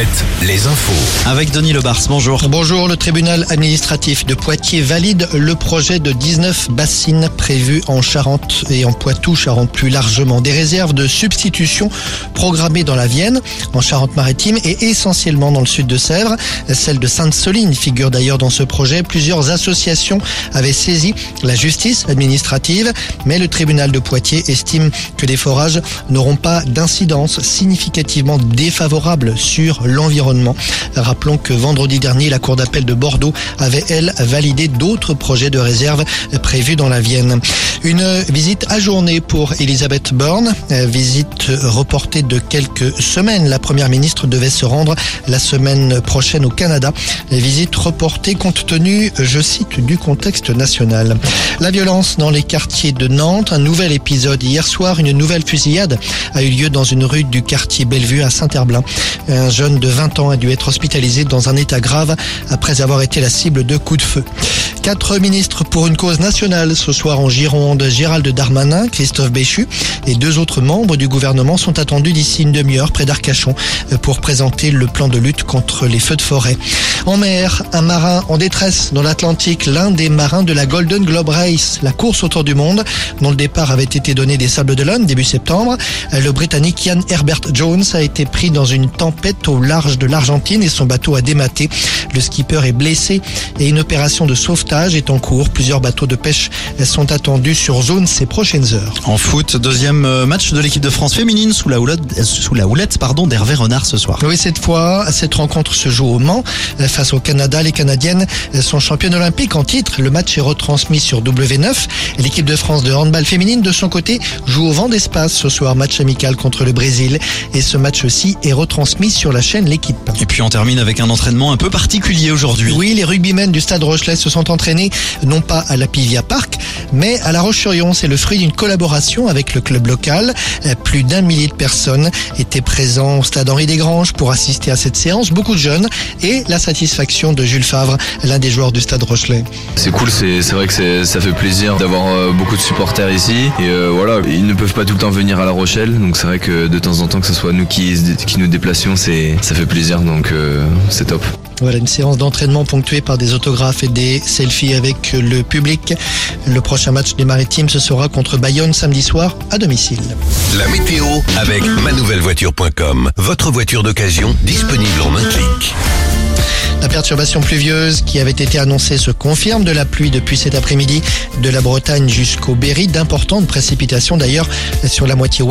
Alouette, les infos. Avec Denis Lebars, bonjour. Bonjour, le tribunal administratif de Poitiers valide le projet de 19 bassines prévues en Charente et en Poitou, Charente plus largement. Des réserves de substitution programmées dans la Vienne, en Charente-Maritime et essentiellement dans le sud de Sèvres. Celle de Sainte-Soline figure d'ailleurs dans ce projet. Plusieurs associations avaient saisi la justice administrative, mais le tribunal de Poitiers estime que les forages n'auront pas d'incidence significativement défavorable sur l'environnement. Rappelons que vendredi dernier, la Cour d'appel de Bordeaux avait, elle, validé d'autres projets de réserve prévus dans la Vienne. Une visite ajournée pour Elisabeth Borne, visite reportée de quelques semaines. La première ministre devait se rendre la semaine prochaine au Canada. Visite reportée compte tenu, je cite, du contexte national. La violence dans les quartiers de Nantes, un nouvel épisode. Hier soir, une nouvelle fusillade a eu lieu dans une rue du quartier Bellevue à Saint-Herblain. Un jeune de 20 ans a dû être hospitalisé dans un état grave après avoir été la cible de coups de feu. Quatre ministres pour une cause nationale ce soir en Gironde. Gérald Darmanin, Christophe Béchu et deux autres membres du gouvernement sont attendus d'ici une demi-heure près d'Arcachon pour présenter le plan de lutte contre les feux de forêt. En mer, un marin en détresse dans l'Atlantique, l'un des marins de la Golden Globe Race, la course autour du monde, dont le départ avait été donné des Sables d'Olonne début septembre. Le Britannique Ian Herbert Jones a été pris dans une tempête au large de l'Argentine et son bateau a dématé. Le skipper est blessé et une opération de sauvetage est en cours. Plusieurs bateaux de pêche sont attendus sur zone ces prochaines heures. En foot, deuxième match de l'équipe de France féminine sous la houlette, sous la houlette pardon, d'Hervé Renard ce soir. Oui, cette fois, cette rencontre se joue au Mans face au Canada. Les Canadiennes sont championnes olympiques en titre. Le match est retransmis sur W9. L'équipe de France de handball féminine, de son côté, joue au vent d'espace ce soir. Match amical contre le Brésil. Et ce match aussi est retransmis sur la chaîne L'équipe. Et puis on termine avec un entraînement un peu particulier aujourd'hui. Oui, les rugbymen du stade Rochelet se sont entraînés non pas à la Pivia Park, mais à La Roche-sur-Yon. C'est le fruit d'une collaboration avec le club local. Plus d'un millier de personnes étaient présents au stade Henri Desgranges pour assister à cette séance. Beaucoup de jeunes et la satisfaction de Jules Favre, l'un des joueurs du stade Rochelet. C'est cool, c'est vrai que ça fait plaisir d'avoir beaucoup de supporters ici. Et euh, voilà, ils ne peuvent pas tout le temps venir à La Rochelle, donc c'est vrai que de temps en temps que ce soit nous qui, qui nous déplacions, ça fait plaisir, donc euh, c'est top. Voilà une séance d'entraînement ponctuée par des autographes et des selfies avec le public. Le prochain match des Maritimes ce sera contre Bayonne samedi soir à domicile. La météo avec manouvellevoiture.com. Votre voiture d'occasion disponible en un clic. La perturbation pluvieuse qui avait été annoncée se confirme de la pluie depuis cet après-midi de la Bretagne jusqu'au Berry. D'importantes précipitations d'ailleurs sur la moitié ouest.